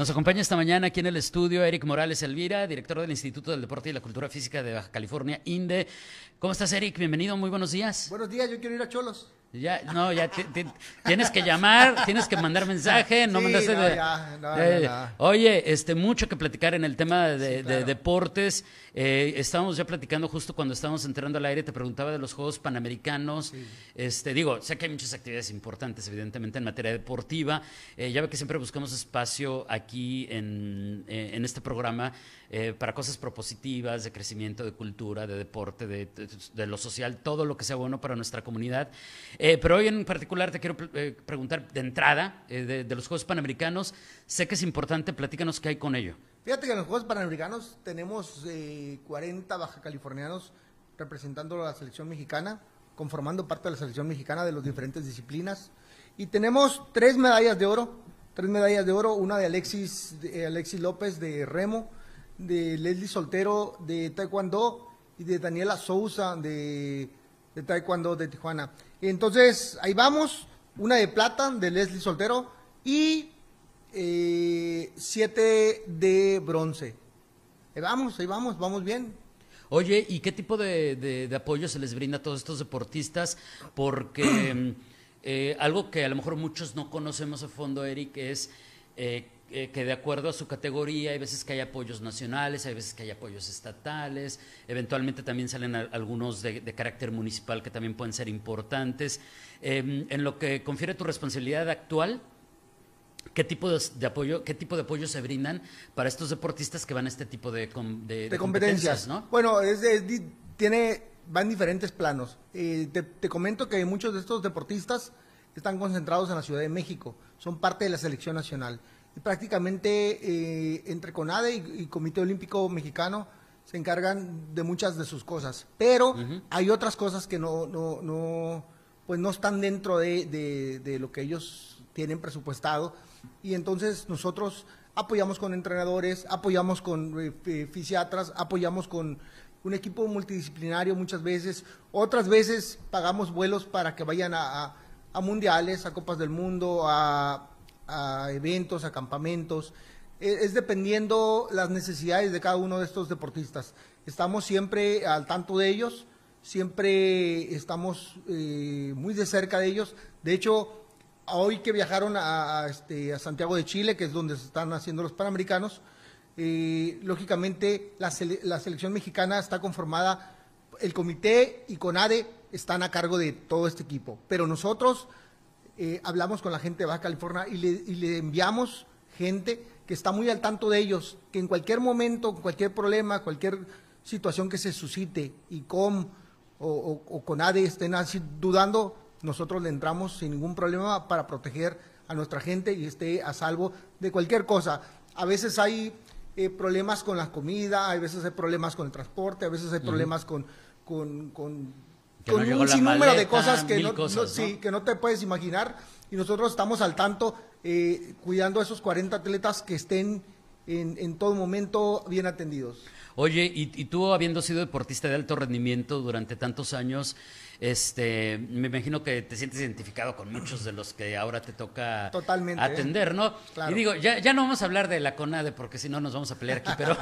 Nos acompaña esta mañana aquí en el estudio Eric Morales Elvira, director del Instituto del Deporte y la Cultura Física de Baja California, INDE. ¿Cómo estás, Eric? Bienvenido, muy buenos días. Buenos días, yo quiero ir a Cholos. Ya, no, ya tienes que llamar, tienes que mandar mensaje, no mandaste no, de, ya, no, no, Oye, este, mucho que platicar en el tema de, Sí, claro. de deportes. Eh, estábamos ya platicando justo cuando estábamos entrando al aire, te preguntaba de los Juegos Panamericanos. Este, digo, sé que hay muchas actividades importantes, evidentemente, en materia deportiva. Eh, ya ve que siempre buscamos espacio aquí en, eh, en este programa eh, para cosas propositivas, de crecimiento, de cultura, de deporte, de, de- lo social, todo lo que sea bueno para nuestra comunidad. Eh, pero hoy en particular te quiero eh, preguntar de entrada eh, de, de los Juegos Panamericanos. Sé que es importante, platícanos qué hay con ello. Fíjate que en los Juegos Panamericanos tenemos eh, 40 baja californianos representando a la selección mexicana, conformando parte de la selección mexicana de las diferentes disciplinas. Y tenemos tres medallas de oro, tres medallas de oro, una de Alexis, de Alexis López de Remo, de Leslie Soltero de Taekwondo y de Daniela Souza de, de Taekwondo de Tijuana. Entonces, ahí vamos, una de plata de Leslie Soltero y eh, siete de bronce. Ahí vamos, ahí vamos, vamos bien. Oye, ¿y qué tipo de, de- de apoyo se les brinda a todos estos deportistas? Porque eh, algo que a lo mejor muchos no conocemos a fondo, Eric, es eh, eh, que de acuerdo a su categoría hay veces que hay apoyos nacionales, hay veces que hay apoyos estatales, eventualmente también salen a- algunos de, de carácter municipal que también pueden ser importantes. Em, en lo que confiere tu responsabilidad actual, ¿Qué tipo de, de apoyo, qué tipo de apoyo se brindan para estos deportistas que van a este tipo de, com- de- de de competencias, ¿no? Bueno, es, es tiene, va en diferentes planos. Eh, te, te comento que muchos de estos deportistas están concentrados en la Ciudad de México, son parte de la selección nacional. Prácticamente eh, entre CONADE y, y Comité Olímpico Mexicano se encargan de muchas de sus cosas, pero hay otras cosas que no, no, no, pues no están dentro de, de- de lo que ellos tienen presupuestado. Y entonces nosotros apoyamos con entrenadores, apoyamos con eh, fisiatras, apoyamos con un equipo multidisciplinario muchas veces, otras veces pagamos vuelos para que vayan a, a- a mundiales, a copas del mundo, a, a eventos, a campamentos. Eh, Es dependiendo las necesidades de cada uno de estos deportistas. Estamos siempre al tanto de ellos, siempre estamos eh, muy de cerca de ellos. De hecho, hoy que viajaron este, a Santiago de Chile, que es donde se están haciendo los Panamericanos, eh, lógicamente la selección mexicana está conformada, el comité y CONADE están a cargo de todo este equipo, pero nosotros eh, hablamos con la gente de Baja California y le, y le enviamos gente que está muy al tanto de ellos, que en cualquier momento, cualquier problema, cualquier situación que se suscite y con o, o- o con ADE estén así dudando, nosotros le entramos sin ningún problema para proteger a nuestra gente y esté a salvo de cualquier cosa. A veces hay eh, problemas con la comida, a veces hay problemas con el transporte, a veces hay problemas con, con, con, Que con un sinnúmero de cosas que no, cosas, no- ¿no? sí, que no te puedes imaginar y nosotros estamos al tanto eh, cuidando a esos 40 atletas que estén en, en todo momento bien atendidos. Oye, y, y tú habiendo sido deportista de alto rendimiento durante tantos años, este, me imagino que te sientes identificado con muchos de los que ahora te toca Totalmente, ¿eh? atender, ¿no? Claro. Y digo, ya, ya no vamos a hablar de la CONADE porque si no nos vamos a pelear aquí, pero,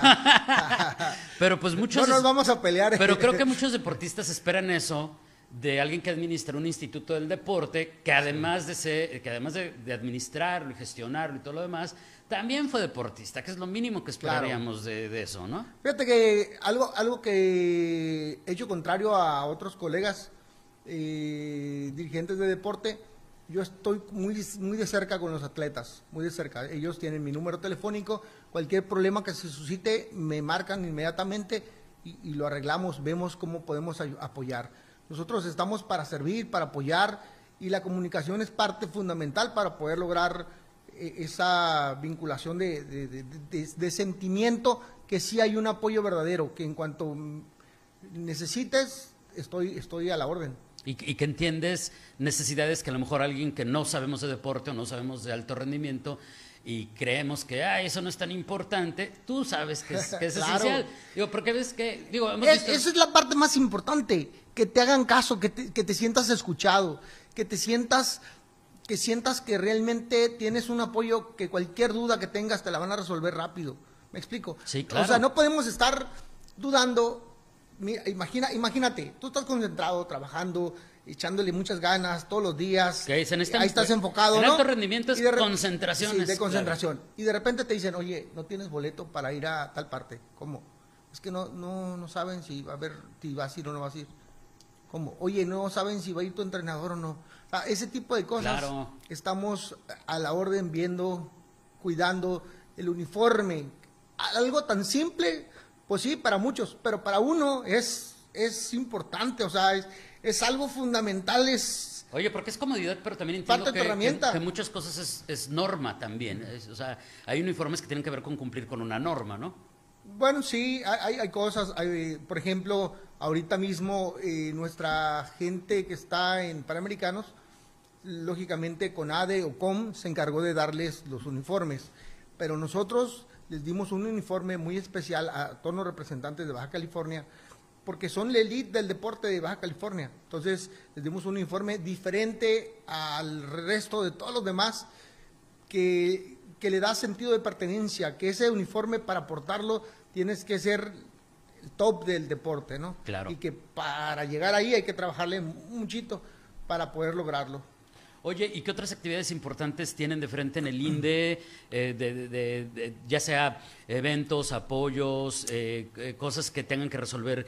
pero pues muchos... no nos vamos a pelear. Pero creo que muchos deportistas esperan eso de alguien que administra un instituto del deporte, que además de ser, que además de, de administrarlo y gestionarlo y todo lo demás, también fue deportista, que es lo mínimo que esperaríamos de, de, eso, ¿no? Fíjate que algo, algo que he hecho contrario a otros colegas eh, dirigentes de deporte, yo estoy muy, muy de cerca con los atletas, muy de cerca. Ellos tienen mi número telefónico, cualquier problema que se suscite me marcan inmediatamente y, lo arreglamos, vemos cómo podemos apoyar. Nosotros estamos para servir, para apoyar y la comunicación es parte fundamental para poder lograr eh, esa vinculación de, sentimiento que sí hay un apoyo verdadero, que en cuanto necesites estoy, estoy a la orden. Y, que entiendes necesidades que a lo mejor alguien que no sabemos de deporte o no sabemos de alto rendimiento y creemos que ah, eso no es tan importante, tú sabes que es, esencial. Digo, porque ves que, digo, Esa es la parte más importante, que te hagan caso, que te, que te sientas escuchado, que te sientas que sientas que realmente tienes un apoyo que cualquier duda que tengas te la van a resolver rápido. ¿Me explico? Sí, claro. O sea, no podemos estar dudando Mira, imagina, imagínate, tú estás concentrado, trabajando, echándole muchas ganas todos los días. Este ahí estás enfocado, el ¿no? alto rendimiento es concentración. Sí, de concentración. Y de repente te dicen, oye, no tienes boleto para ir a tal parte. ¿Cómo? Es que no, no, no saben si va a ver, si vas a ir o no vas a ir. ¿Cómo? Oye, no saben si va a ir tu entrenador o no. O sea, ese tipo de cosas. Claro. Estamos a la orden viendo, cuidando el uniforme. Algo tan simple pues sí, para muchos, pero para uno es, es importante, o sea, es, es algo fundamental, es... Oye, porque es comodidad, pero también entiendo que, que, muchas cosas es, es norma también. o sea, hay uniformes que tienen que ver con cumplir con una norma, ¿no? Bueno, sí, hay, hay cosas. Hay, por ejemplo, ahorita mismo eh, nuestra gente que está en Panamericanos, lógicamente con ADE o COM se encargó de darles los uniformes. Pero nosotros les dimos un uniforme muy especial a todos los representantes de Baja California, porque son la elite del deporte de Baja California. Entonces, les dimos un uniforme diferente al resto de todos los demás, que, que le da sentido de pertenencia, que ese uniforme para portarlo tienes que ser el top del deporte, ¿no? Claro. Y que para llegar ahí hay que trabajarle muchito para poder lograrlo. Oye, ¿y qué otras actividades importantes tienen de frente en el INDE? Eh, de, ya sea eventos, apoyos, eh, eh, cosas que tengan que resolver,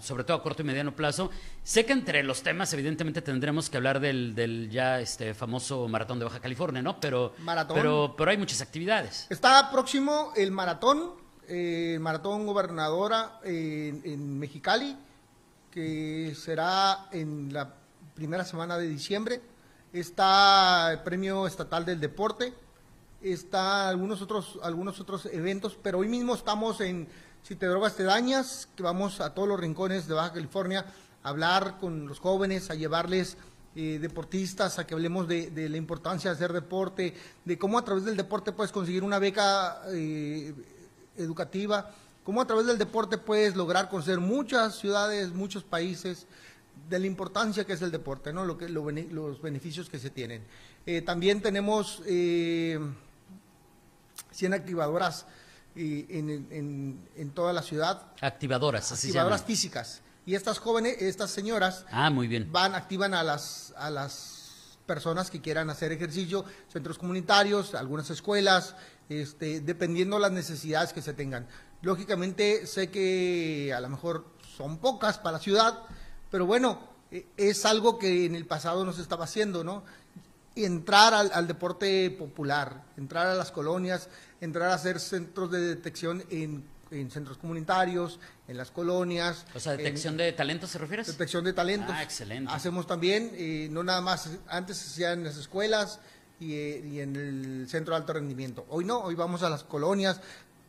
sobre todo a corto y mediano plazo. Sé que entre los temas, evidentemente, tendremos que hablar del, ya este famoso maratón de Baja California, ¿no? Pero, pero, pero hay muchas actividades. Está próximo el maratón, el maratón gobernadora en Mexicali, que será en la primera semana de diciembre. Está el Premio Estatal del Deporte, está algunos otros, algunos otros eventos, pero hoy mismo estamos en Si te drogas te dañas, que vamos a todos los rincones de Baja California a hablar con los jóvenes, a llevarles eh, deportistas, a que hablemos de, la importancia de hacer deporte, de cómo a través del deporte puedes conseguir una beca eh, educativa, cómo a través del deporte puedes lograr conocer muchas ciudades, muchos países, de la importancia que es el deporte, ¿no? Lo que, los beneficios que se tienen. Eh, también tenemos eh, 100 activadoras eh, en, toda la ciudad. Activadoras, así Activadoras físicas. Y estas jóvenes, estas señoras, ah, muy bien. van, activan a las, a las personas que quieran hacer ejercicio, centros comunitarios, algunas escuelas, este, dependiendo las necesidades que se tengan. Lógicamente sé que a lo mejor son pocas para la ciudad, pero bueno, e, es algo que en el pasado no se estaba haciendo, ¿no? Entrar al, deporte popular, entrar a las colonias, entrar a hacer centros de detección en, centros comunitarios, en las colonias. O sea, detección de talentos, ¿se refieres? Detección de talentos. Ah, excelente. Hacemos también, eh, no nada más, antes se hacía en las escuelas y, eh, y, en el centro de alto rendimiento. Hoy no, hoy vamos a las colonias,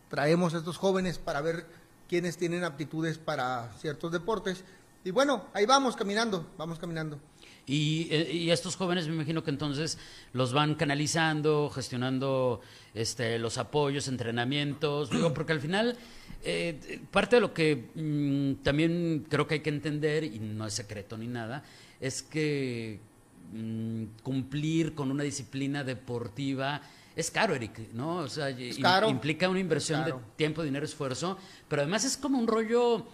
traemos a estos jóvenes para ver quiénes tienen aptitudes para ciertos deportes y bueno, ahí vamos caminando, vamos caminando. Y, eh, y, estos jóvenes me imagino que entonces los van canalizando, gestionando este, los apoyos, entrenamientos, digo, porque al final eh, parte de lo que mm, también creo que hay que entender, y no es secreto ni nada, es que mm, cumplir con una disciplina deportiva es caro, Eric, ¿no? O sea, implica una inversión de tiempo, dinero, esfuerzo, pero además es como un rollo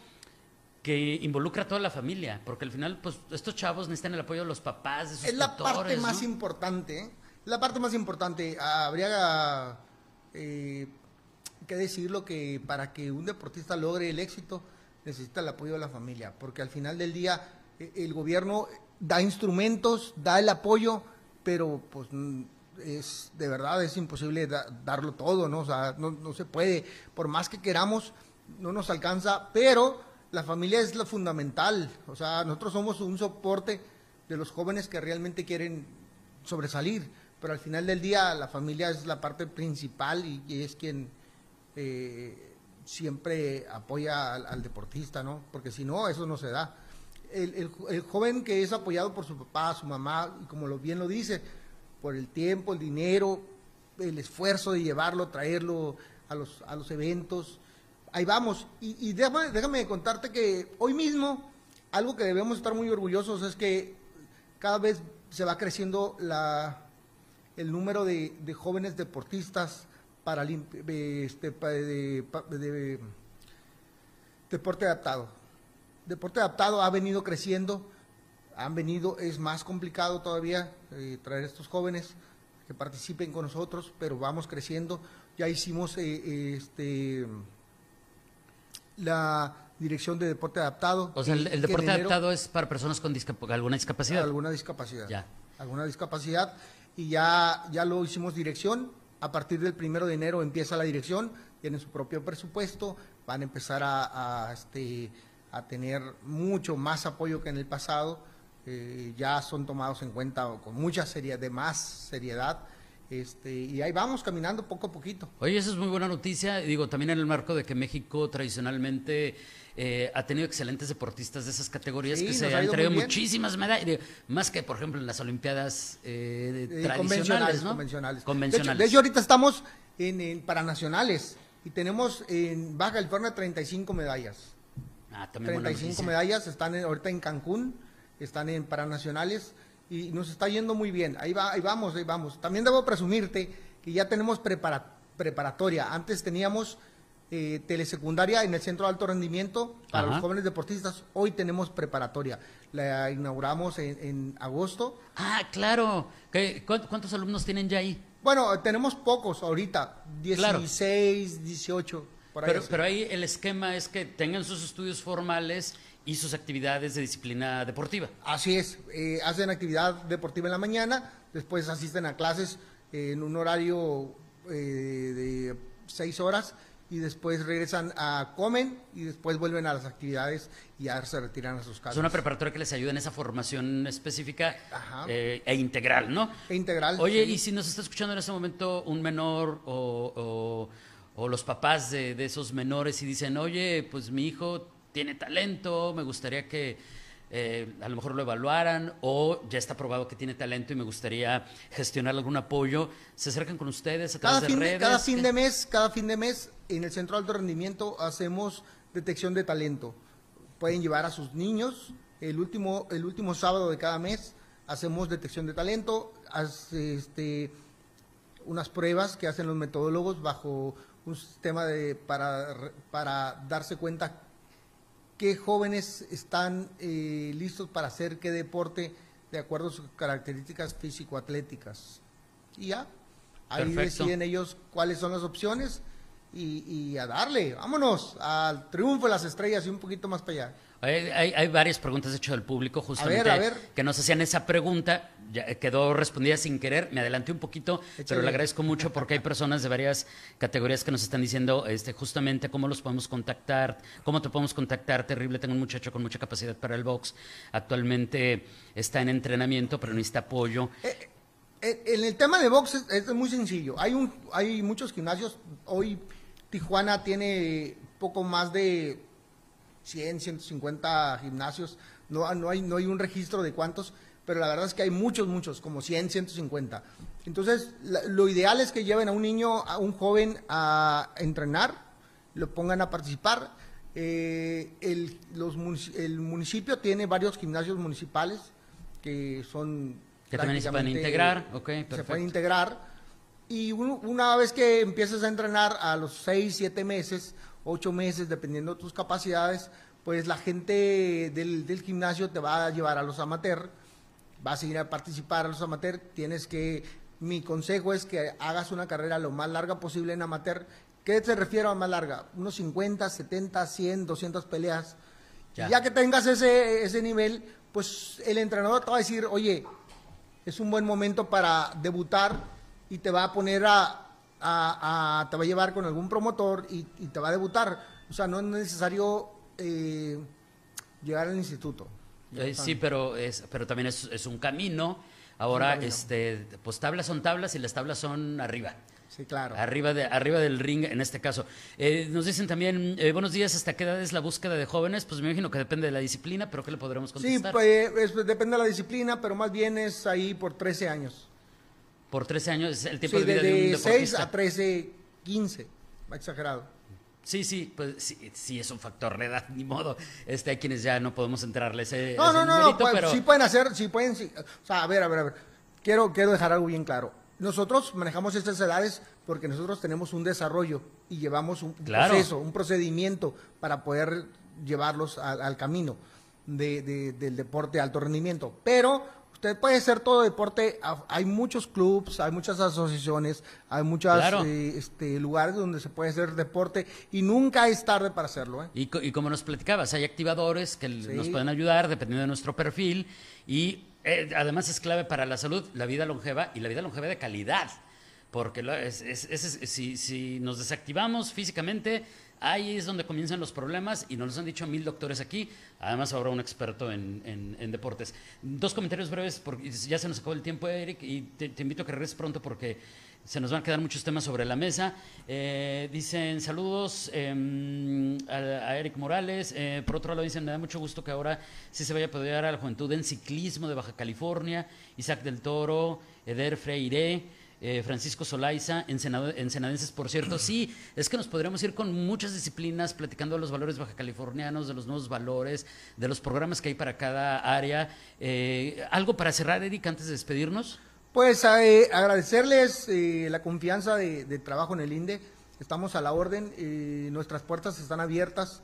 que involucra a toda la familia, porque al final, pues, estos chavos necesitan el apoyo de los papás, de sus Es la parte más importante. La parte más importante, habría eh, que decirlo que para que un deportista logre el éxito necesita el apoyo de la familia, porque al final del día eh, el gobierno da instrumentos, da el apoyo, pero pues es de verdad es imposible darlo todo, ¿no? O sea, no, no, se puede, por más que queramos, no nos alcanza, pero la familia es lo fundamental, o sea, nosotros somos un soporte de los jóvenes que realmente quieren sobresalir, pero al final del día la familia es la parte principal y, es quien eh, siempre apoya al, deportista, ¿no? Porque si no, eso no se da. El, el, joven que es apoyado por su papá, su mamá, y como lo, bien lo dice, por el tiempo, el dinero, el esfuerzo de llevarlo, traerlo a los, a los eventos, ahí vamos. Y, déjame, contarte que hoy mismo algo que debemos estar muy orgullosos es que cada vez se va creciendo la, el número de, jóvenes deportistas para este, de, deporte adaptado. Deporte adaptado ha venido creciendo, han venido, es más complicado todavía eh, traer estos jóvenes que participen con nosotros, pero vamos creciendo. Ya hicimos eh, este la Dirección de Deporte Adaptado. O sea, el, deporte adaptado es para personas con alguna discapacidad. Alguna discapacidad. Ya. Alguna discapacidad. Y ya, ya lo hicimos dirección. A partir del primero de enero empieza la dirección. Tienen su propio presupuesto. Van a empezar a, este, a tener mucho más apoyo que en el pasado. Eh, ya son tomados en cuenta con mucha seriedad, de más seriedad este, y ahí vamos caminando poco a poquito. Oye, eso es muy buena noticia. Digo, también en el marco de que México tradicionalmente eh, ha tenido excelentes deportistas de esas categorías que se han traído muchísimas medallas, más que por ejemplo en las Olimpiadas eh, eh, tradicionales, convencionales, convencionales. De, hecho, ahorita estamos en, en, Paranacionales y tenemos en Baja California 35 medallas. Ah, también 35 medallas, están ahorita en Cancún, están en Paranacionales y nos está yendo muy bien. Ahí, va, ahí vamos, ahí vamos. También debo presumirte que ya tenemos preparatoria. Antes teníamos eh, telesecundaria en el Centro de Alto Rendimiento para los jóvenes deportistas. Hoy tenemos preparatoria. La inauguramos en, agosto. Ah, claro. ¿Cuántos alumnos tienen ya ahí? Bueno, tenemos pocos ahorita, 16, 18. pero, pero ahí el esquema es que tengan sus estudios formales y sus actividades de disciplina deportiva. Así es, eh, hacen actividad deportiva en la mañana, después asisten a clases en un horario eh, de seis horas y después regresan a comen y después vuelven a las actividades y ya se retiran a sus casas. Es una preparatoria que les ayuda en esa formación específica eh, e integral, ¿no? E integral. Oye, y si nos está escuchando en este momento un menor o, o los papás de, de, esos menores y dicen, oye, pues mi hijo tiene talento, me gustaría que eh, a lo mejor lo evaluaran o ya está probado que tiene talento y me gustaría gestionar algún apoyo, se acercan con ustedes a través cada de redes. cada fin de mes, cada fin de mes en el Centro de Alto Rendimiento hacemos detección de talento. Pueden llevar a sus niños. El último, el último sábado de cada mes hacemos detección de talento, este, unas pruebas que hacen los metodólogos bajo un sistema de, para, para darse cuenta qué jóvenes están eh, listos para hacer qué deporte de acuerdo a sus características físico-atléticas. Y ya, ahí deciden ellos cuáles son las opciones y, a darle, vámonos, al triunfo de las estrellas y un poquito más para allá. Hay, varias preguntas hechas del público justamente que nos hacían esa pregunta, ya quedó respondida sin querer, me adelanté un poquito, pero le agradezco mucho porque hay personas de varias categorías que nos están diciendo este, justamente cómo los podemos contactar, cómo te podemos contactar, terrible, tengo un muchacho con mucha capacidad para el box, actualmente está en entrenamiento pero necesita apoyo. Eh, eh, en el tema de box es, es, muy sencillo, hay, un, hay muchos gimnasios, hoy Tijuana tiene poco más de 100, 150 gimnasios, no, no, hay, no hay un registro de cuántos, pero la verdad es que hay muchos, muchos, como 100, 150. Entonces, lo ideal es que lleven a un niño, a un joven a entrenar, lo pongan a participar. Eh, el, los, el municipio tiene varios gimnasios municipales que son... Que también se pueden integrar, ok, Se pueden integrar. Y una vez que empieces a entrenar a los 6, 7 meses, ocho meses, dependiendo de tus capacidades, pues la gente del, del gimnasio te va a llevar a los amateurs, vas a ir a participar a los amateurs, tienes que mi consejo es que hagas una carrera lo más larga posible en amateur. ¿Qué se refiere a más larga? Unos 50, 70, 100, 200 peleas. Ya. Y ya que tengas ese, ese nivel, pues el entrenador te va a decir, oye, es un buen momento para debutar y te va a poner a, a- a- te va a llevar con algún promotor y, y te va a debutar. O sea, no es necesario eh, llegar al instituto. Eh, sí, pero es, pero también es, es un camino. Ahora, camino. este, pues tablas son tablas y las tablas son arriba. Sí, claro. Arriba, de, arriba del ring en este caso. Eh, nos dicen también, eh, buenos días, ¿hasta qué edad es la búsqueda de jóvenes? Pues me imagino que depende de la disciplina, pero ¿qué le podremos Sí, contestar? pues, es- depende de la disciplina, pero más bien es ahí por 13 años. Por 13 años es el tiempo Sí, de vida de, de un 6 deportista. a 13, 15. Exagerado. Sí, sí, pues sí, sí es un factor de edad, ni modo. Este, hay quienes ya no podemos entrarle ese, No, ese no, no, no, numerito, pues, pero sí pueden hacer, sí pueden, sí. O sea, a ver, a ver, a ver. Quiero, quiero dejar algo bien claro. Nosotros manejamos estas edades porque nosotros tenemos un desarrollo y llevamos un Claro. proceso, un procedimiento para poder llevarlos al, al camino de- de- del deporte de alto rendimiento. Pero usted puede ser todo deporte. Hay muchos clubs, hay muchas asociaciones, hay muchos Claro. este, lugares donde se puede hacer deporte y nunca es tarde para hacerlo. ¿eh? Y, co- y como nos platicabas, hay activadores que Sí. nos pueden ayudar dependiendo de nuestro perfil y eh, además es clave para la salud, la vida longeva y la vida longeva de calidad. Porque lo- es- es- es- es- si, si nos desactivamos físicamente, ahí es donde comienzan los problemas y nos los han dicho mil doctores aquí. Además, ahora un experto en, en- deportes. Dos comentarios breves, porque ya se nos acabó el tiempo, Eric, y te, invito a que regreses pronto porque se nos van a quedar muchos temas sobre la mesa. Eh, dicen saludos em, a, a Eric Morales. Eh, por otro lado, dicen, me da mucho gusto que ahora sí se vaya a apoyar a la juventud en ciclismo de Baja California. Isaac del Toro, Eder Freire. Eh, Francisco Solaiza, ensenado- ensenadenses, por cierto. Sí, es que nos podríamos ir con muchas disciplinas platicando de los valores baja californianos, de los nuevos valores, de los programas que hay para cada área. Eh, ¿Algo para cerrar, Eric, antes de despedirnos? Pues eh, agradecerles la confianza de, trabajo en el INDE. Estamos a la orden, nuestras puertas están abiertas.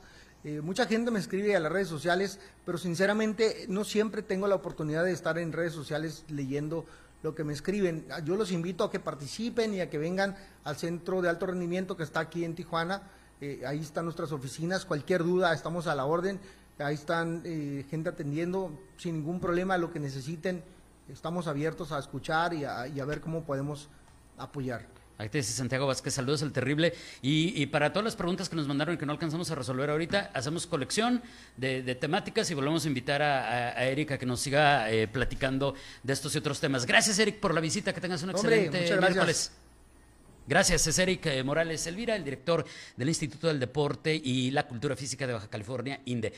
Mucha gente me escribe a las redes sociales, pero sinceramente no siempre tengo la oportunidad de estar en redes sociales leyendo lo que me escriben. Yo los invito a que participen y a que vengan al centro de alto rendimiento que está aquí en Tijuana. Eh, ahí están nuestras oficinas. Cualquier duda, estamos a la orden. Ahí están eh, gente atendiendo sin ningún problema lo que necesiten. Estamos abiertos a escuchar y a, y a ver cómo podemos apoyar. Ahí te dice Santiago Vázquez, saludos al terrible. Y, y para todas las preguntas que nos mandaron y que no alcanzamos a resolver ahorita, hacemos colección de, de temáticas y volvemos a invitar a, a, a Eric a que nos siga eh, platicando de estos y otros temas. Gracias, Eric, por la visita. Que tengas un Hombre, excelente muchas gracias. miércoles. Gracias, es Eric eh, Morales Elvira, el director del Instituto del Deporte y la Cultura Física de Baja California, INDE.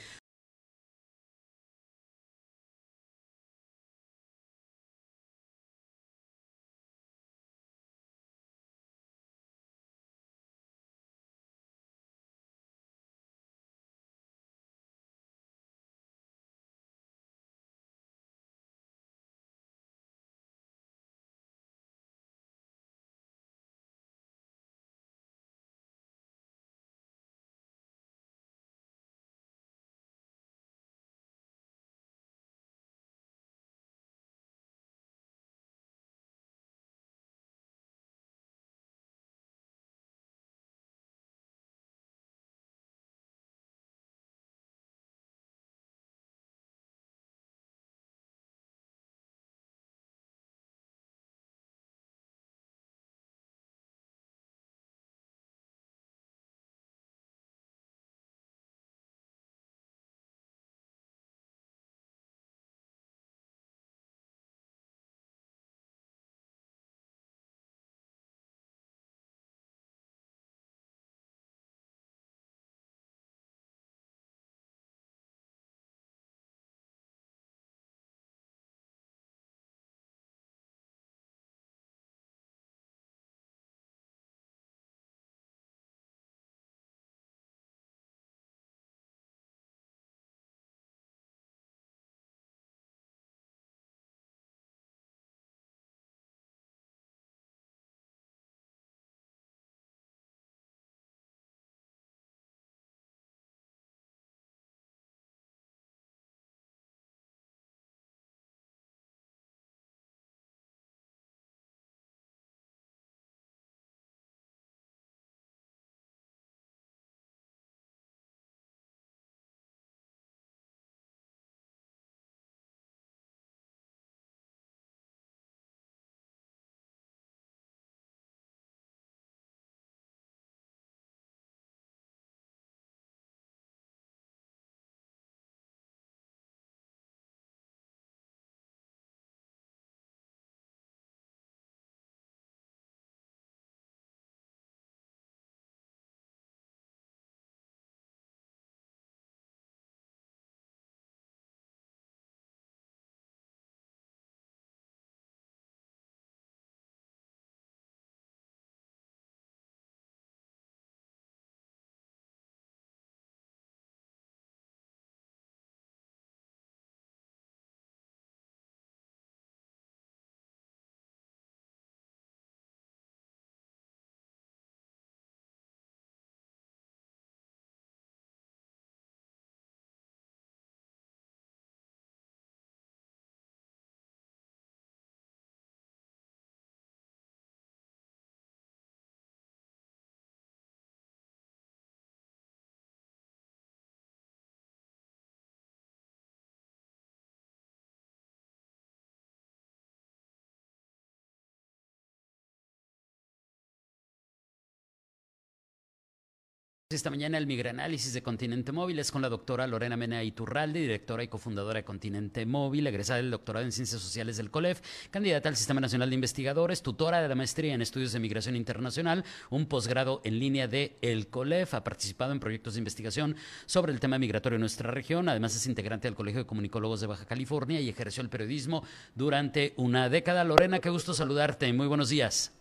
Esta mañana el migranálisis de Continente Móvil es con la doctora Lorena Mena Iturralde, directora y cofundadora de Continente Móvil, egresada del doctorado en Ciencias Sociales del COLEF, candidata al Sistema Nacional de Investigadores, tutora de la maestría en Estudios de Migración Internacional, un posgrado en línea de el COLEF, ha participado en proyectos de investigación sobre el tema migratorio en nuestra región, además es integrante del Colegio de Comunicólogos de Baja California y ejerció el periodismo durante una década. Lorena, qué gusto saludarte, muy buenos días.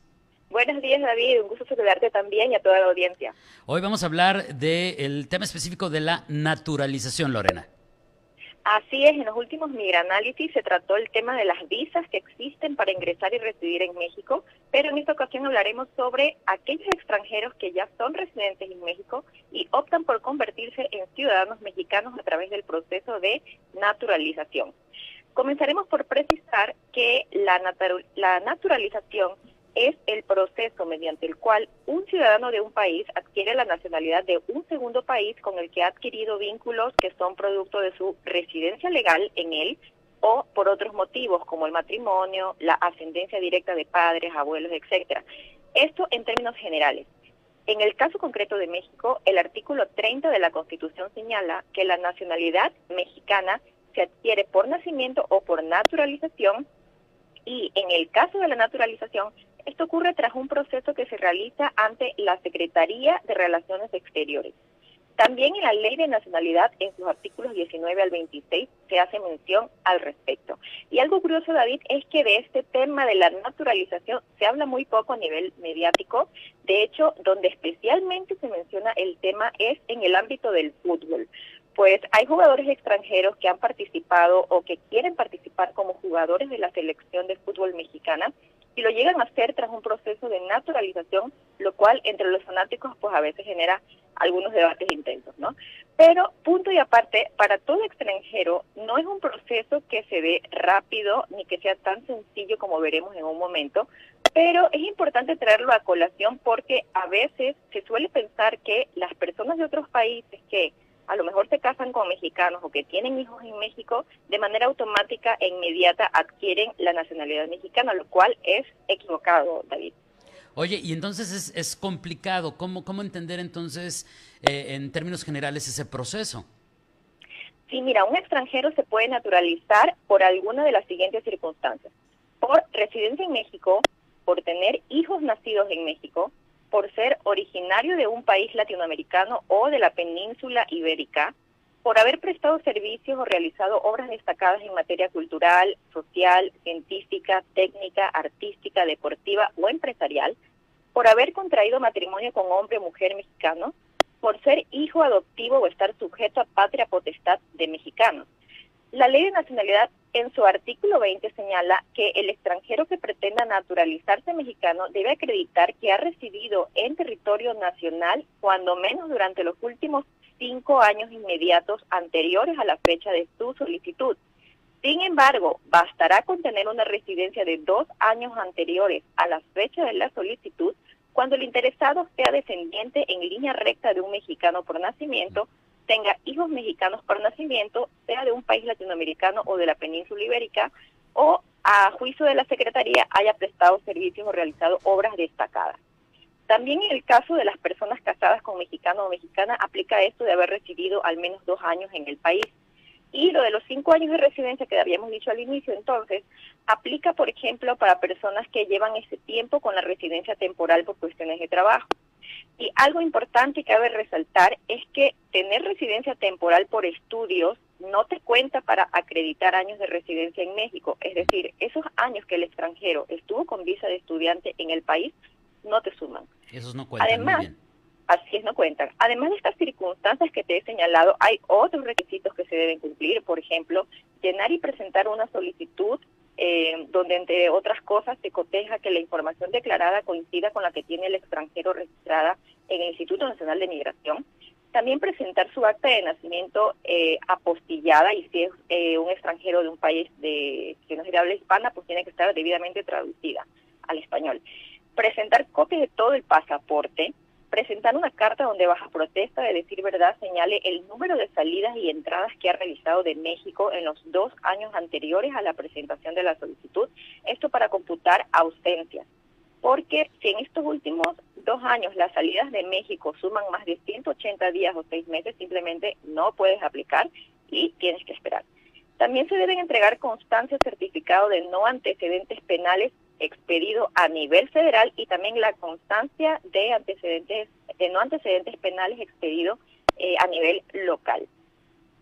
Buenos días, David. Un gusto saludarte también y a toda la audiencia. Hoy vamos a hablar del tema específico de la naturalización, Lorena. Así es, en los últimos Migranálisis se trató el tema de las visas que existen para ingresar y residir en México, pero en esta ocasión hablaremos sobre aquellos extranjeros que ya son residentes en México y optan por convertirse en ciudadanos mexicanos a través del proceso de naturalización. Comenzaremos por precisar que la, la naturalización es el proceso mediante el cual un ciudadano de un país adquiere la nacionalidad de un segundo país con el que ha adquirido vínculos que son producto de su residencia legal en él o por otros motivos como el matrimonio, la ascendencia directa de padres, abuelos, etcétera. Esto en términos generales. En el caso concreto de México, el artículo 30 de la Constitución señala que la nacionalidad mexicana se adquiere por nacimiento o por naturalización y en el caso de la naturalización esto ocurre tras un proceso que se realiza ante la Secretaría de Relaciones Exteriores. También en la Ley de Nacionalidad, en sus artículos 19 al 26, se hace mención al respecto. Y algo curioso, David, es que de este tema de la naturalización se habla muy poco a nivel mediático. De hecho, donde especialmente se menciona el tema es en el ámbito del fútbol. Pues hay jugadores extranjeros que han participado o que quieren participar como jugadores de la selección de fútbol mexicana y lo llegan a hacer tras un proceso de naturalización, lo cual entre los fanáticos pues a veces genera algunos debates intensos, ¿no? Pero punto y aparte, para todo extranjero no es un proceso que se dé rápido ni que sea tan sencillo como veremos en un momento, pero es importante traerlo a colación porque a veces se suele pensar que las personas de otros países que a lo mejor se casan con mexicanos o que tienen hijos en México, de manera automática e inmediata adquieren la nacionalidad mexicana, lo cual es equivocado, David. Oye, y entonces es, es complicado. ¿Cómo, ¿Cómo entender entonces, eh, en términos generales, ese proceso? Sí, mira, un extranjero se puede naturalizar por alguna de las siguientes circunstancias. Por residencia en México, por tener hijos nacidos en México, por ser originario de un país latinoamericano o de la península ibérica, por haber prestado servicios o realizado obras destacadas en materia cultural, social, científica, técnica, artística, deportiva o empresarial, por haber contraído matrimonio con hombre o mujer mexicano, por ser hijo adoptivo o estar sujeto a patria potestad de mexicanos. La ley de nacionalidad en su artículo 20 señala que el extranjero que pretenda naturalizarse mexicano debe acreditar que ha residido en territorio nacional cuando menos durante los últimos cinco años inmediatos anteriores a la fecha de su solicitud. Sin embargo, bastará con tener una residencia de dos años anteriores a la fecha de la solicitud cuando el interesado sea descendiente en línea recta de un mexicano por nacimiento tenga hijos mexicanos por nacimiento, sea de un país latinoamericano o de la península ibérica, o a juicio de la Secretaría haya prestado servicios o realizado obras destacadas. También en el caso de las personas casadas con mexicano o mexicana aplica esto de haber residido al menos dos años en el país. Y lo de los cinco años de residencia que habíamos dicho al inicio, entonces, aplica, por ejemplo, para personas que llevan ese tiempo con la residencia temporal por cuestiones de trabajo. Y algo importante que cabe resaltar es que tener residencia temporal por estudios no te cuenta para acreditar años de residencia en México. Es decir, esos años que el extranjero estuvo con visa de estudiante en el país no te suman. Esos no cuentan. Además, así es, no cuentan. Además de estas circunstancias que te he señalado, hay otros requisitos que se deben cumplir. Por ejemplo, llenar y presentar una solicitud eh, donde entre otras cosas se coteja que la información declarada coincida con la que tiene el extranjero registrada en el Instituto Nacional de Migración. También presentar su acta de nacimiento eh, apostillada y si es eh, un extranjero de un país de que no es de habla hispana, pues tiene que estar debidamente traducida al español. Presentar copias de todo el pasaporte, presentar una carta donde baja protesta de decir verdad señale el número de salidas y entradas que ha realizado de México en los dos años anteriores a la presentación de la solicitud, esto para computar ausencias. porque si en estos últimos dos años las salidas de México suman más de 180 días o seis meses, simplemente no puedes aplicar y tienes que esperar. También se deben entregar constancia certificado de no antecedentes penales expedido a nivel federal y también la constancia de antecedentes de no antecedentes penales expedido eh, a nivel local.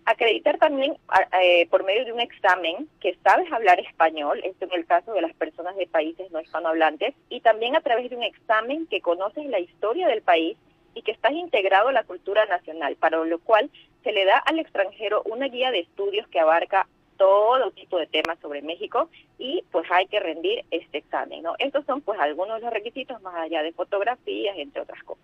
Acreditar también eh, por medio de un examen que sabes hablar español, esto en el caso de las personas de países no hispanohablantes, y también a través de un examen que conoces la historia del país y que estás integrado a la cultura nacional, para lo cual se le da al extranjero una guía de estudios que abarca todo tipo de temas sobre México y pues hay que rendir este examen, ¿no? Estos son pues algunos de los requisitos más allá de fotografías, entre otras cosas.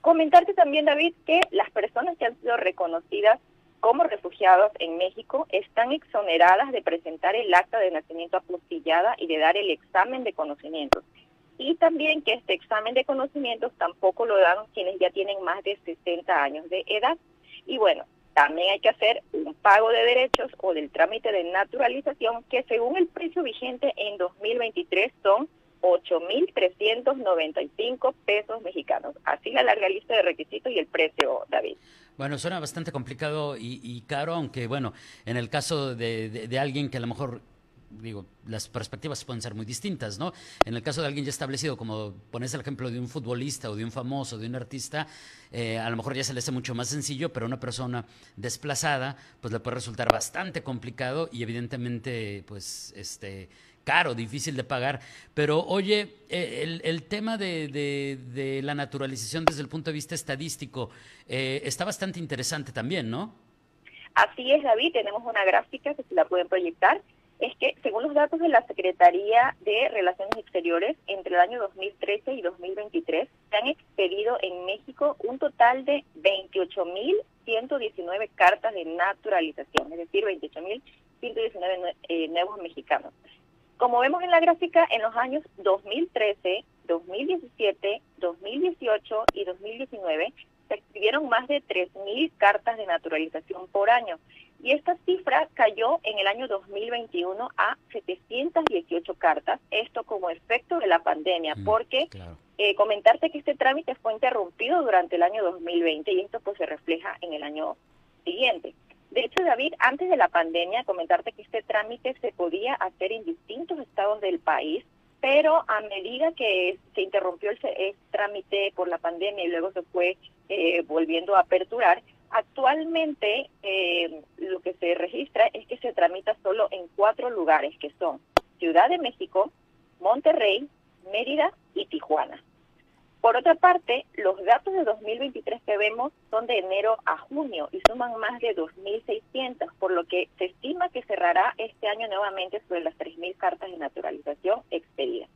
Comentarte también, David, que las personas que han sido reconocidas como refugiados en México están exoneradas de presentar el acta de nacimiento apostillada y de dar el examen de conocimientos. Y también que este examen de conocimientos tampoco lo dan quienes ya tienen más de 60 años de edad. Y bueno, también hay que hacer un pago de derechos o del trámite de naturalización que según el precio vigente en 2023 son 8.395 pesos mexicanos. Así la larga lista de requisitos y el precio, David. Bueno, suena bastante complicado y, caro, aunque bueno, en el caso de, alguien que a lo mejor digo, las perspectivas pueden ser muy distintas, ¿no? En el caso de alguien ya establecido, como pones el ejemplo de un futbolista o de un famoso, de un artista, eh, a lo mejor ya se le hace mucho más sencillo, pero a una persona desplazada, pues le puede resultar bastante complicado y evidentemente, pues, este, caro, difícil de pagar. Pero oye, eh, el, tema de, la naturalización desde el punto de vista estadístico eh, está bastante interesante también, ¿no? Así es, David. Tenemos una gráfica que se la pueden proyectar. Es que, según los datos de la Secretaría de Relaciones Exteriores, entre el año 2013 y 2023 se han expedido en México un total de 28.119 cartas de naturalización, es decir, 28.119 eh, nuevos mexicanos. Como vemos en la gráfica, en los años 2013, 2017, 2018 y 2019 se escribieron más de 3.000 cartas de naturalización por año. Y esta cifra cayó en el año 2021 a 718 cartas, esto como efecto de la pandemia, mm, porque eh, comentarte que este trámite fue interrumpido durante el año 2020 y esto pues se refleja en el año siguiente. De hecho, David, antes de la pandemia, comentarte que este trámite se podía hacer en distintos estados del país, pero a medida que se interrumpió el, trámite por la pandemia y luego se fue eh, volviendo a aperturar, actualmente eh, lo que se registra es que se tramita solo en cuatro lugares, que son Ciudad de México, Monterrey, Mérida y Tijuana. Por otra parte, los datos de 2023 que vemos son de enero a junio y suman más de 2.600, por lo que se estima que cerrará este año nuevamente sobre las 3.000 cartas de naturalización expedidas.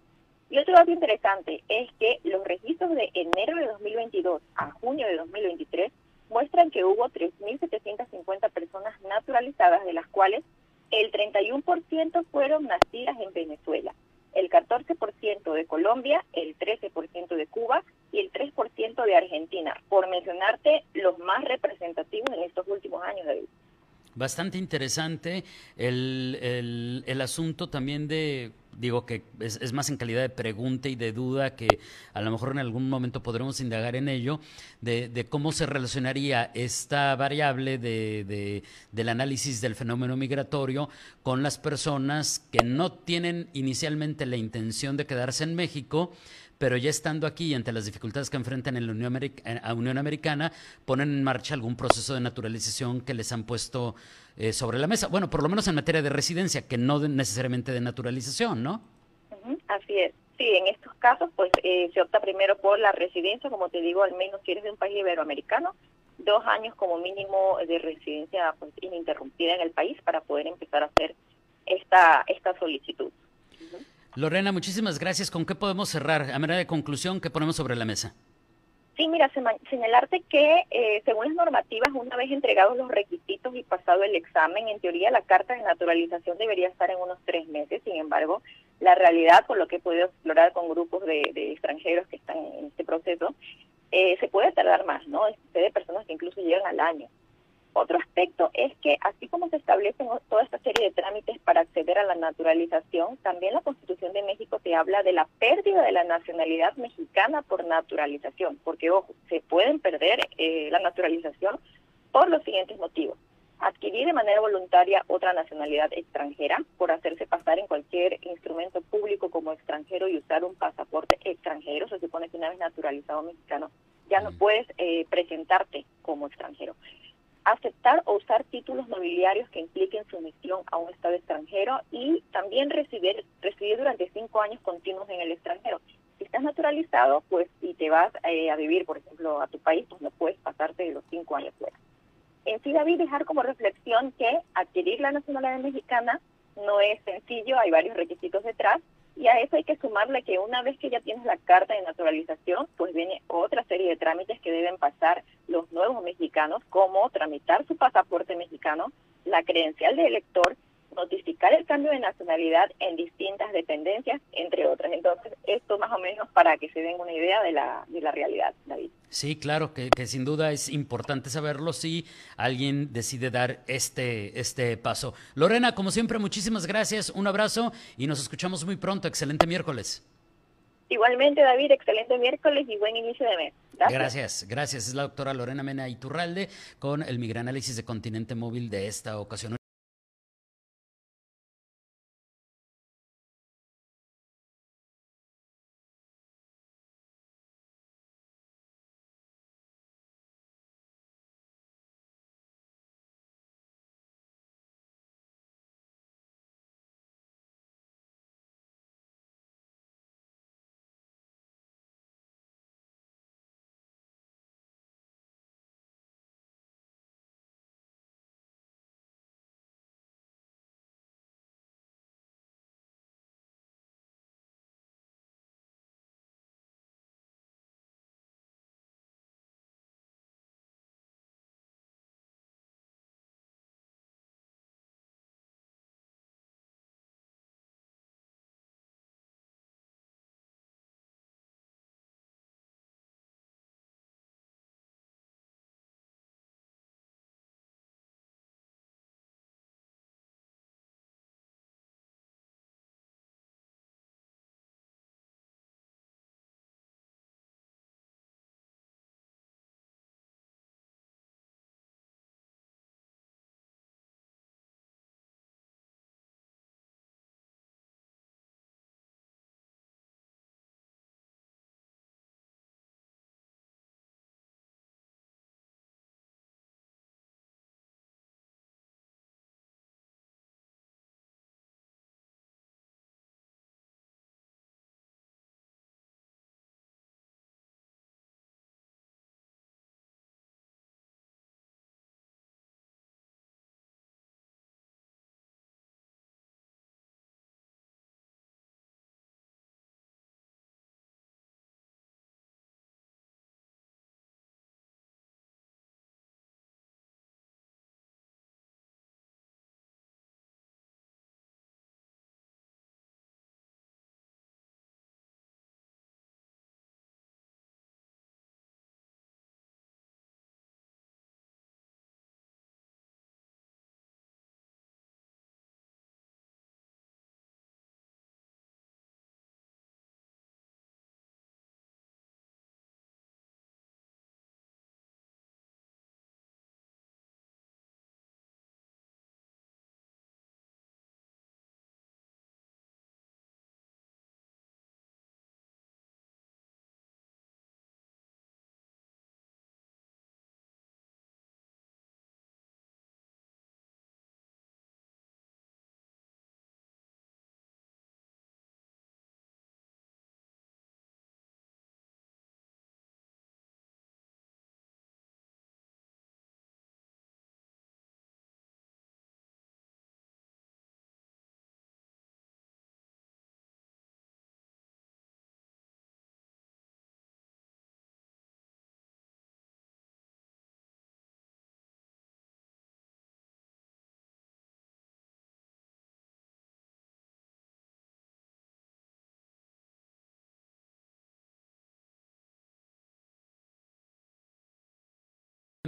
Y otro dato interesante es que los registros de enero de 2022 a junio de 2023 muestran que hubo 3.750 personas naturalizadas, de las cuales el 31% fueron nacidas en Venezuela el 14% de Colombia, el 13% de Cuba y el 3% de Argentina, por mencionarte los más representativos en estos últimos años, David. Bastante interesante el, el, el asunto también de digo que es, más en calidad de pregunta y de duda que a lo mejor en algún momento podremos indagar en ello, de, cómo se relacionaría esta variable de, del análisis del fenómeno migratorio con las personas que no tienen inicialmente la intención de quedarse en México, pero ya estando aquí ante las dificultades que enfrentan en la Unión, Unión Americana, ponen en marcha algún proceso de naturalización que les han puesto eh, sobre la mesa. Bueno, por lo menos en materia de residencia, que no necesariamente de naturalización, ¿no? así es. Sí, en estos casos, pues eh, se opta primero por la residencia, como te digo, al menos si eres de un país iberoamericano, dos años como mínimo de residencia pues, ininterrumpida en el país para poder empezar a hacer esta, esta solicitud. Lorena, muchísimas gracias. ¿Con qué podemos cerrar? A manera de conclusión, ¿qué ponemos sobre la mesa? Sí, mira, señalarte que eh, según las normativas, una vez entregados los requisitos y pasado el examen, en teoría la carta de naturalización debería estar en unos tres meses. Sin embargo, la realidad, por lo que he podido explorar con grupos de, extranjeros que están en este proceso, eh, se puede tardar más, ¿no? de personas que incluso llegan al año. Otro aspecto es que, así como se establecen toda esta serie de trámites para acceder a la naturalización, también la Constitución de México te habla de la pérdida de la nacionalidad mexicana por naturalización, porque, ojo, se pueden perder eh, la naturalización por los siguientes motivos. Adquirir de manera voluntaria otra nacionalidad extranjera por hacerse pasar en cualquier instrumento público como extranjero y usar un pasaporte extranjero. Se supone que una vez naturalizado mexicano ya no mm. puedes eh, presentarte como extranjero aceptar o usar títulos nobiliarios que impliquen sumisión a un Estado extranjero y también residir, residir durante cinco años continuos en el extranjero. Si estás naturalizado, pues si te vas eh, a vivir, por ejemplo, a tu país, pues no puedes pasarte de los cinco años fuera. En sí, David, dejar como reflexión que adquirir la nacionalidad mexicana no es sencillo, hay varios requisitos detrás, y a eso hay que sumarle que una vez que ya tienes la carta de naturalización, pues viene otra serie de trámites que deben pasar los nuevos mexicanos, como tramitar su pasaporte mexicano, la credencial de elector, notificar el cambio de nacionalidad en distintas dependencias, entre otras. Entonces, esto más o menos para que se den una idea de la, de la realidad, David. Sí, claro, que, que, sin duda es importante saberlo si alguien decide dar este, este paso. Lorena, como siempre, muchísimas gracias, un abrazo y nos escuchamos muy pronto. Excelente miércoles. Igualmente, David, excelente miércoles y buen inicio de mes. Gracias. gracias, gracias. Es la doctora Lorena Mena Iturralde con el Migranálisis de Continente Móvil de esta ocasión.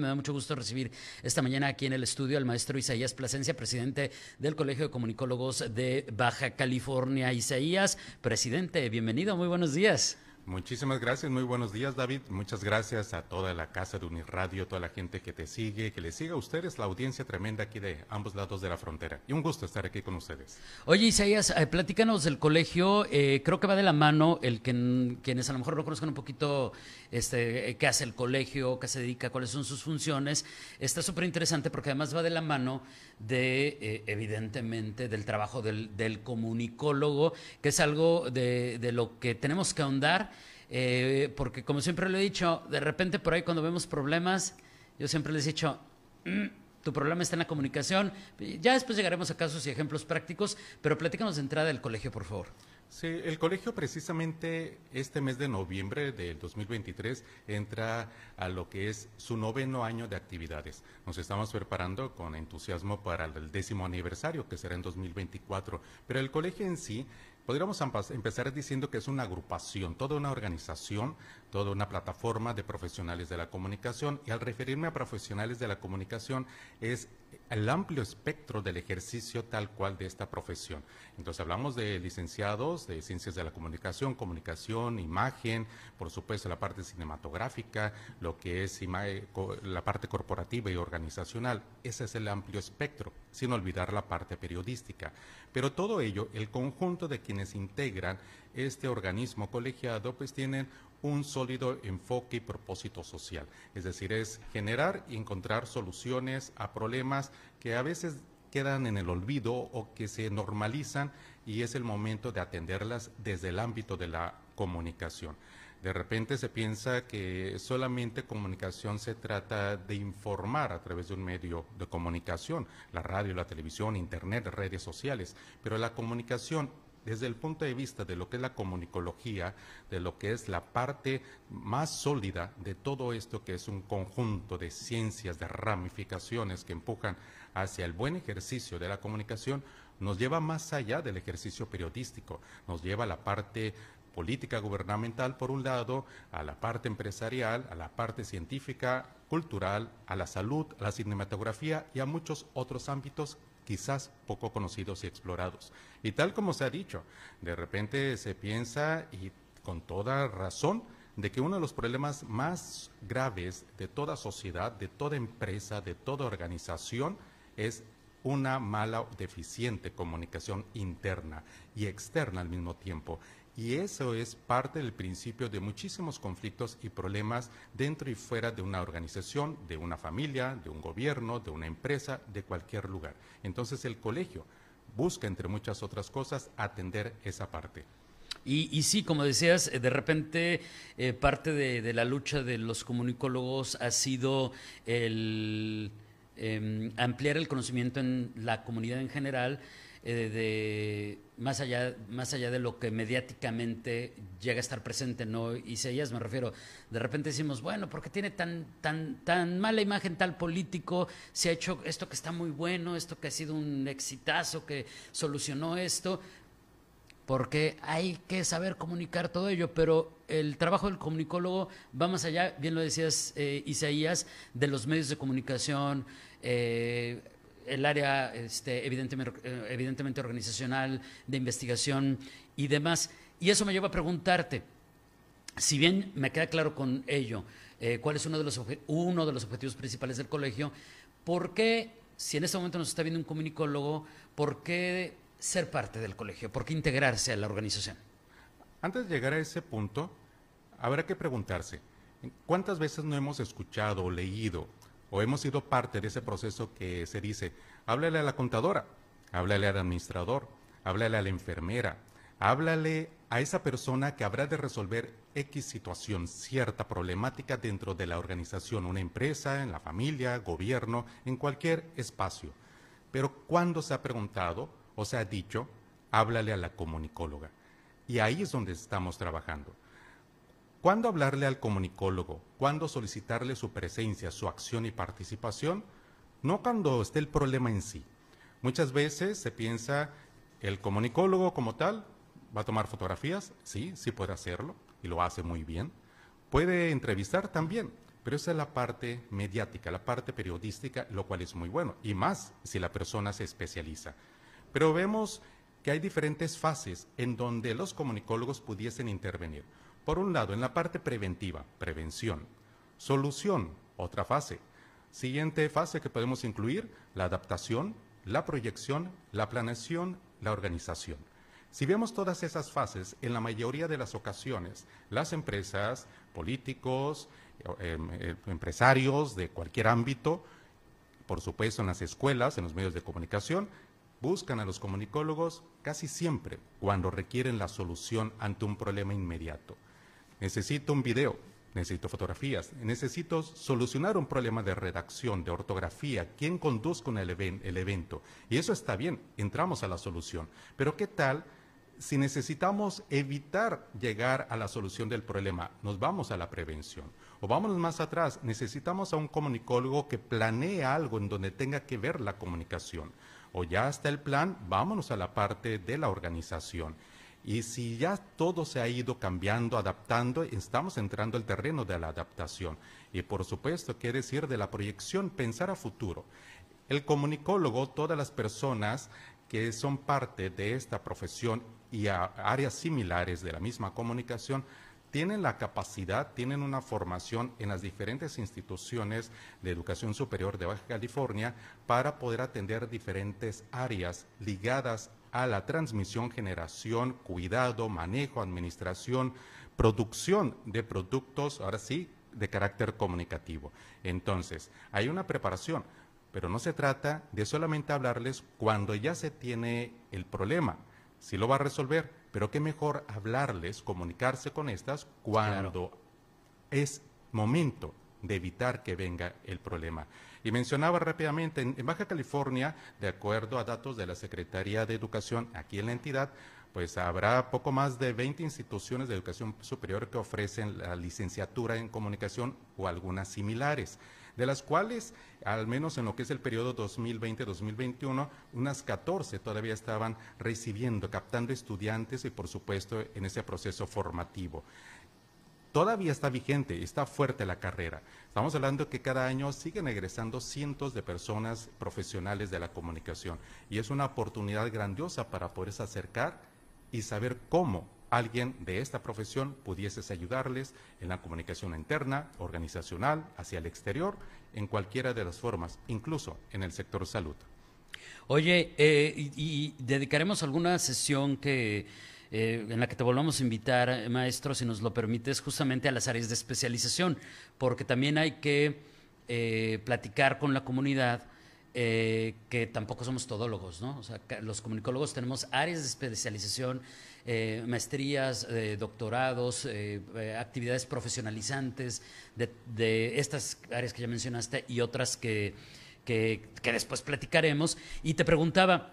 Me da mucho gusto recibir esta mañana aquí en el estudio al maestro Isaías Plasencia, presidente del Colegio de Comunicólogos de Baja California. Isaías, presidente, bienvenido, muy buenos días. Muchísimas gracias, muy buenos días David, muchas gracias a toda la casa de Unirradio, toda la gente que te sigue, que le siga a ustedes, la audiencia tremenda aquí de ambos lados de la frontera. Y un gusto estar aquí con ustedes. Oye Isaías, eh, platícanos del colegio, eh, creo que va de la mano el que quienes a lo mejor no conozcan un poquito este, eh, qué hace el colegio, qué se dedica, cuáles son sus funciones, está súper interesante porque además va de la mano de, evidentemente, del trabajo del, del, comunicólogo, que es algo de, de lo que tenemos que ahondar eh, porque como siempre lo he dicho, de repente por ahí cuando vemos problemas, yo siempre les he dicho, mm, tu problema está en la comunicación. Ya después llegaremos a casos y ejemplos prácticos, pero platícanos de entrada del colegio, por favor. Sí, el colegio precisamente este mes de noviembre del 2023 entra a lo que es su noveno año de actividades. Nos estamos preparando con entusiasmo para el décimo aniversario, que será en 2024. Pero el colegio en sí Podríamos empezar diciendo que es una agrupación, toda una organización, toda una plataforma de profesionales de la comunicación y al referirme a profesionales de la comunicación es el amplio espectro del ejercicio tal cual de esta profesión. Entonces hablamos de licenciados de ciencias de la comunicación, comunicación, imagen, por supuesto la parte cinematográfica, lo que es la parte corporativa y organizacional. Ese es el amplio espectro, sin olvidar la parte periodística. Pero todo ello, el conjunto de quienes integran este organismo colegiado, pues tienen un sólido enfoque y propósito social. Es decir, es generar y encontrar soluciones a problemas que a veces quedan en el olvido o que se normalizan y es el momento de atenderlas desde el ámbito de la comunicación. De repente se piensa que solamente comunicación se trata de informar a través de un medio de comunicación, la radio, la televisión, internet, redes sociales, pero la comunicación desde el punto de vista de lo que es la comunicología, de lo que es la parte más sólida de todo esto que es un conjunto de ciencias, de ramificaciones que empujan hacia el buen ejercicio de la comunicación, nos lleva más allá del ejercicio periodístico, nos lleva a la parte política gubernamental por un lado, a la parte empresarial, a la parte científica, cultural, a la salud, a la cinematografía y a muchos otros ámbitos quizás poco conocidos y explorados. Y tal como se ha dicho, de repente se piensa, y con toda razón, de que uno de los problemas más graves de toda sociedad, de toda empresa, de toda organización, es una mala o deficiente comunicación interna y externa al mismo tiempo. Y eso es parte del principio de muchísimos conflictos y problemas dentro y fuera de una organización, de una familia, de un gobierno, de una empresa, de cualquier lugar. Entonces el colegio busca, entre muchas otras cosas, atender esa parte. Y, sí, como decías, de repente eh, parte de, la lucha de los comunicólogos ha sido el em, ampliar el conocimiento en la comunidad en general eh, de más allá, más allá de lo que mediáticamente llega a estar presente, ¿no? Y si me refiero, de repente decimos, bueno, porque tiene tan, tan, tan mala imagen tal político? Se ha hecho esto que está muy bueno, esto que ha sido un exitazo, que solucionó esto, porque hay que saber comunicar todo ello, pero el trabajo del comunicólogo va más allá, bien lo decías eh, Isaías, de los medios de comunicación, eh, el área este, evidentemente, eh, evidentemente organizacional, de investigación y demás. Y eso me lleva a preguntarte, si bien me queda claro con ello, eh, cuál es uno de, los uno de los objetivos principales del colegio, ¿por qué, si en este momento nos está viendo un comunicólogo, por qué ser parte del colegio? ¿Por qué integrarse a la organización? Antes de llegar a ese punto, habrá que preguntarse, ¿cuántas veces no hemos escuchado o leído o hemos sido parte de ese proceso que se dice, háblale a la contadora, háblale al administrador, háblale a la enfermera, háblale a esa persona que habrá de resolver X situación, cierta problemática dentro de la organización, una empresa, en la familia, gobierno, en cualquier espacio. Pero cuando se ha preguntado o se ha dicho, háblale a la comunicóloga. Y ahí es donde estamos trabajando. ¿Cuándo hablarle al comunicólogo? ¿Cuándo solicitarle su presencia, su acción y participación? No cuando esté el problema en sí. Muchas veces se piensa el comunicólogo como tal va a tomar fotografías, sí, sí puede hacerlo y lo hace muy bien. Puede entrevistar también, Pero esa es la parte mediática, la parte periodística, lo cual es muy bueno, y más si la persona se especializa. Pero vemos que hay diferentes fases en donde los comunicólogos pudiesen intervenir. Por un lado, en la parte preventiva, prevención. Solución, otra fase. Siguiente fase que podemos incluir, la adaptación, la proyección, la planeación, la organización. Si vemos todas esas fases, en la mayoría de las ocasiones, las empresas, políticos, em, em, empresarios de cualquier ámbito, por supuesto en las escuelas, en los medios de comunicación, buscan a los comunicólogos casi siempre cuando requieren la solución ante un problema inmediato. Necesito un video, necesito fotografías, necesito solucionar un problema de redacción, de ortografía, quién conduzca el, el evento. Y eso está bien, entramos a la solución. Pero ¿qué tal si necesitamos evitar llegar a la solución del problema? Nos vamos a la prevención. O vámonos más atrás, necesitamos a un comunicólogo que planee algo en donde tenga que ver la comunicación. O ya está el plan, vámonos a la parte de la organización. Y si ya todo se ha ido cambiando, adaptando, estamos entrando al terreno de la adaptación. Y por supuesto, ¿qué decir de la proyección? Pensar a futuro. El comunicólogo, todas las personas que son parte de esta profesión y a áreas similares de la misma comunicación, tienen la capacidad, tienen una formación en las diferentes instituciones de educación superior de Baja California para poder atender diferentes áreas ligadas a la transmisión, generación, cuidado, manejo, administración, producción de productos, ahora sí, de carácter comunicativo. Entonces, hay una preparación, pero no se trata de solamente hablarles cuando ya se tiene el problema. Si lo va a resolver, pero qué mejor hablarles, comunicarse con estas cuando es momento de evitar que venga el problema. Y mencionaba rápidamente, en, Baja California, de acuerdo a datos de la Secretaría de Educación aquí en la entidad, pues habrá poco más de 20 instituciones de educación superior que ofrecen la licenciatura en comunicación o algunas similares, de las cuales, al menos en lo que es el periodo 2020-2021, unas 14 todavía estaban recibiendo, captando estudiantes y, por supuesto, en ese proceso formativo todavía está vigente, está fuerte la carrera. Estamos hablando que cada año siguen egresando cientos de personas profesionales de la comunicación y es una oportunidad grandiosa para poderse acercar y saber cómo alguien de esta profesión pudiese ayudarles en la comunicación interna, organizacional, hacia el exterior, en cualquiera de las formas, incluso en el sector salud. Oye, eh, y dedicaremos alguna sesión que eh, en la que te volvamos a invitar, eh, maestro, si nos lo permites, justamente a las áreas de especialización, porque también hay que eh, platicar con la comunidad que tampoco somos todólogos, ¿no? O sea, los comunicólogos tenemos áreas de especialización, maestrías, doctorados, actividades profesionalizantes de, estas áreas que ya mencionaste y otras que, que, que después platicaremos. Y te preguntaba,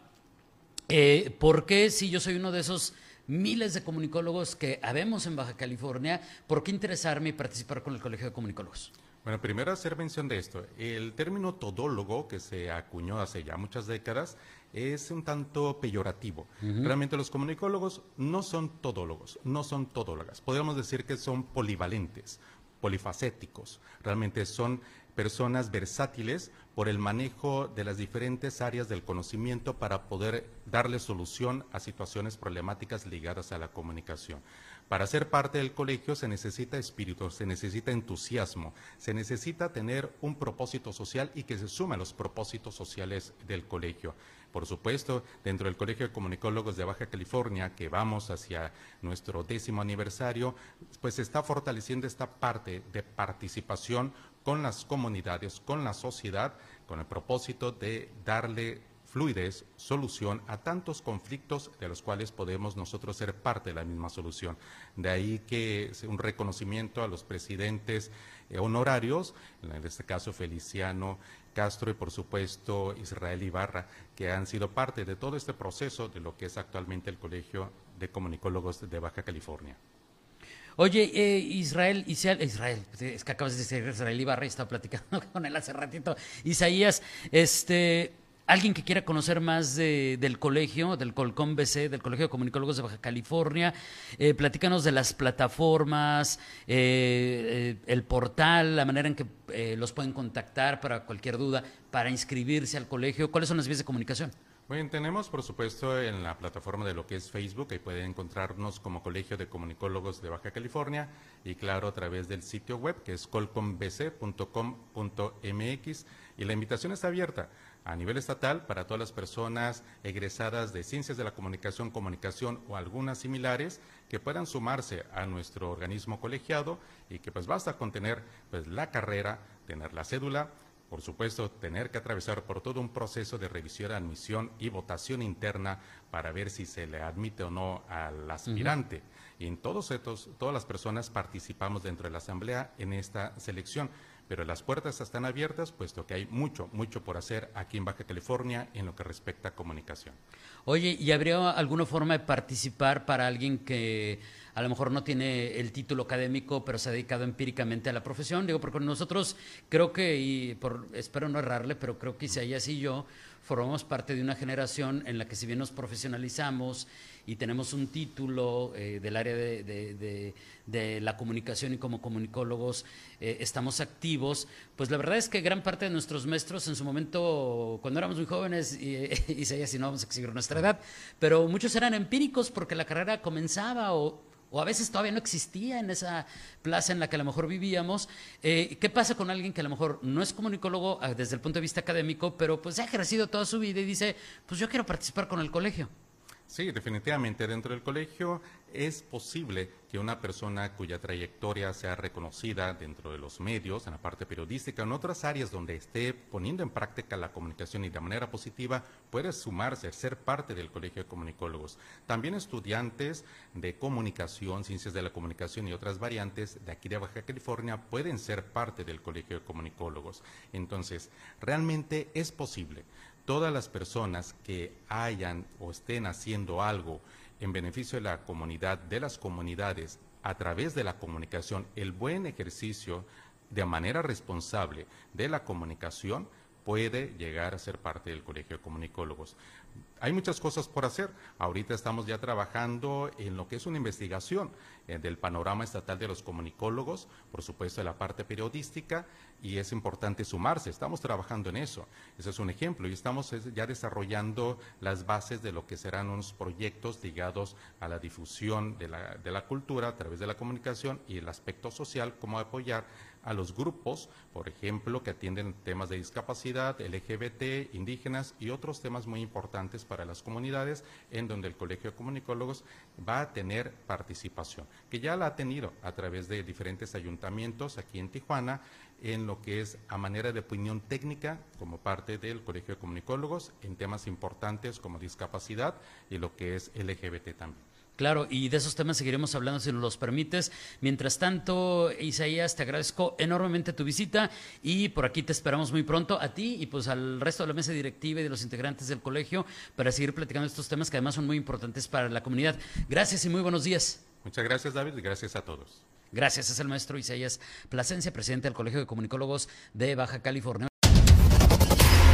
¿por qué si yo soy uno de esos miles de comunicólogos que habemos en Baja California, ¿por qué interesarme y participar con el Colegio de Comunicólogos? Bueno, primero hacer mención de esto. El término todólogo, que se acuñó hace ya muchas décadas, es un tanto peyorativo. Realmente los comunicólogos no son todólogos, no son todólogas. Podríamos decir que son polivalentes, polifacéticos. Realmente son personas versátiles por el manejo de las diferentes áreas del conocimiento para poder darle solución a situaciones problemáticas ligadas a la comunicación. Para ser parte del colegio se necesita espíritu, se necesita entusiasmo, se necesita tener un propósito social y que se sume a los propósitos sociales del colegio. Por supuesto, dentro del Colegio de Comunicólogos de Baja California, que vamos hacia nuestro décimo aniversario, pues se está fortaleciendo esta parte de participación con las comunidades, con la sociedad, con el propósito de darle fluidez, solución a tantos conflictos de los cuales podemos nosotros ser parte de la misma solución. De ahí que un reconocimiento a los presidentes eh, honorarios, en este caso Feliciano Castro y por supuesto Israel Ibarra, que han sido parte de todo este proceso de lo que es actualmente el Colegio de Comunicólogos de Baja California. Oye, eh, Israel, Israel, es que acabas de decir Israel Ibarra y estaba platicando con él hace ratito. Isaías, este, alguien que quiera conocer más del colegio, del Colcom BC, del Colegio de Comunicólogos de Baja California, eh, platícanos de las plataformas, eh, eh, el portal, la manera en que los pueden contactar para cualquier duda, para inscribirse al colegio. ¿Cuáles son las vías de comunicación? Bueno, tenemos por supuesto en la plataforma de lo que es Facebook, ahí pueden encontrarnos como Colegio de Comunicólogos de Baja California y claro a través del sitio web que es colcombc.com.mx y la invitación está abierta a nivel estatal para todas las personas egresadas de Ciencias de la Comunicación, Comunicación o algunas similares que puedan sumarse a nuestro organismo colegiado y que pues basta con tener pues la carrera, tener la cédula, por supuesto, tener que atravesar por todo un proceso de revisión, admisión y votación interna para ver si se le admite o no al aspirante. Y en todos estos, todas las personas participamos dentro de la Asamblea en esta selección pero las puertas están abiertas puesto que hay mucho, mucho por hacer aquí en Baja California en lo que respecta a comunicación. Oye, ¿y habría alguna forma de participar para alguien que a lo mejor no tiene el título académico, pero se ha dedicado empíricamente a la profesión? Digo, porque nosotros creo que, y por, espero no errarle, pero creo que Isaías y yo formamos parte de una generación en la que si bien nos profesionalizamos y tenemos un título eh, del área de, la comunicación y como comunicólogos eh, estamos activos, pues la verdad es que gran parte de nuestros maestros en su momento, cuando éramos muy jóvenes, y, y, si no vamos a exigir nuestra edad, pero muchos eran empíricos porque la carrera comenzaba o o a veces todavía no existía en esa plaza en la que a lo mejor vivíamos. Eh, ¿Qué pasa con alguien que a lo mejor no es comunicólogo ah, desde el punto de vista académico, pero pues ha ejercido toda su vida y dice, pues yo quiero participar con el colegio? Sí, definitivamente. Dentro del colegio es posible que una persona cuya trayectoria sea reconocida dentro de los medios, en la parte periodística, en otras áreas donde esté poniendo en práctica la comunicación y de manera positiva, puede sumarse, ser parte del Colegio de Comunicólogos. También estudiantes de comunicación, ciencias de la comunicación y otras variantes de aquí de Baja California pueden ser parte del Colegio de Comunicólogos. Entonces, realmente es posible todas las personas que hayan o estén haciendo algo en beneficio de la comunidad, de las comunidades, a través de la comunicación, el buen ejercicio de manera responsable de la comunicación puede llegar a ser parte del Colegio de Comunicólogos hay muchas cosas por hacer. Ahorita estamos ya trabajando en lo que es una investigación eh, del panorama estatal de los comunicólogos, por supuesto de la parte periodística, y es importante sumarse. Estamos trabajando en eso. Ese es un ejemplo. Y estamos ya desarrollando las bases de lo que serán unos proyectos ligados a la difusión de la, de la cultura a través de la comunicación y el aspecto social, cómo apoyar a los grupos, por ejemplo, que atienden temas de discapacidad, LGBT, indígenas y otros temas muy importantes para las comunidades, en donde el Colegio de Comunicólogos va a tener participación, que ya la ha tenido a través de diferentes ayuntamientos aquí en Tijuana, en lo que es a manera de opinión técnica como parte del Colegio de Comunicólogos en temas importantes como discapacidad y lo que es LGBT también. Claro, y de esos temas seguiremos hablando si nos los permites. Mientras tanto, Isaías, te agradezco enormemente tu visita y por aquí te esperamos muy pronto a ti y pues al resto de la mesa directiva y de los integrantes del colegio para seguir platicando estos temas que además son muy importantes para la comunidad. Gracias y muy buenos días. Muchas gracias, David, y gracias a todos. Gracias, es el maestro Isaías Plasencia, presidente del Colegio de Comunicólogos de Baja California.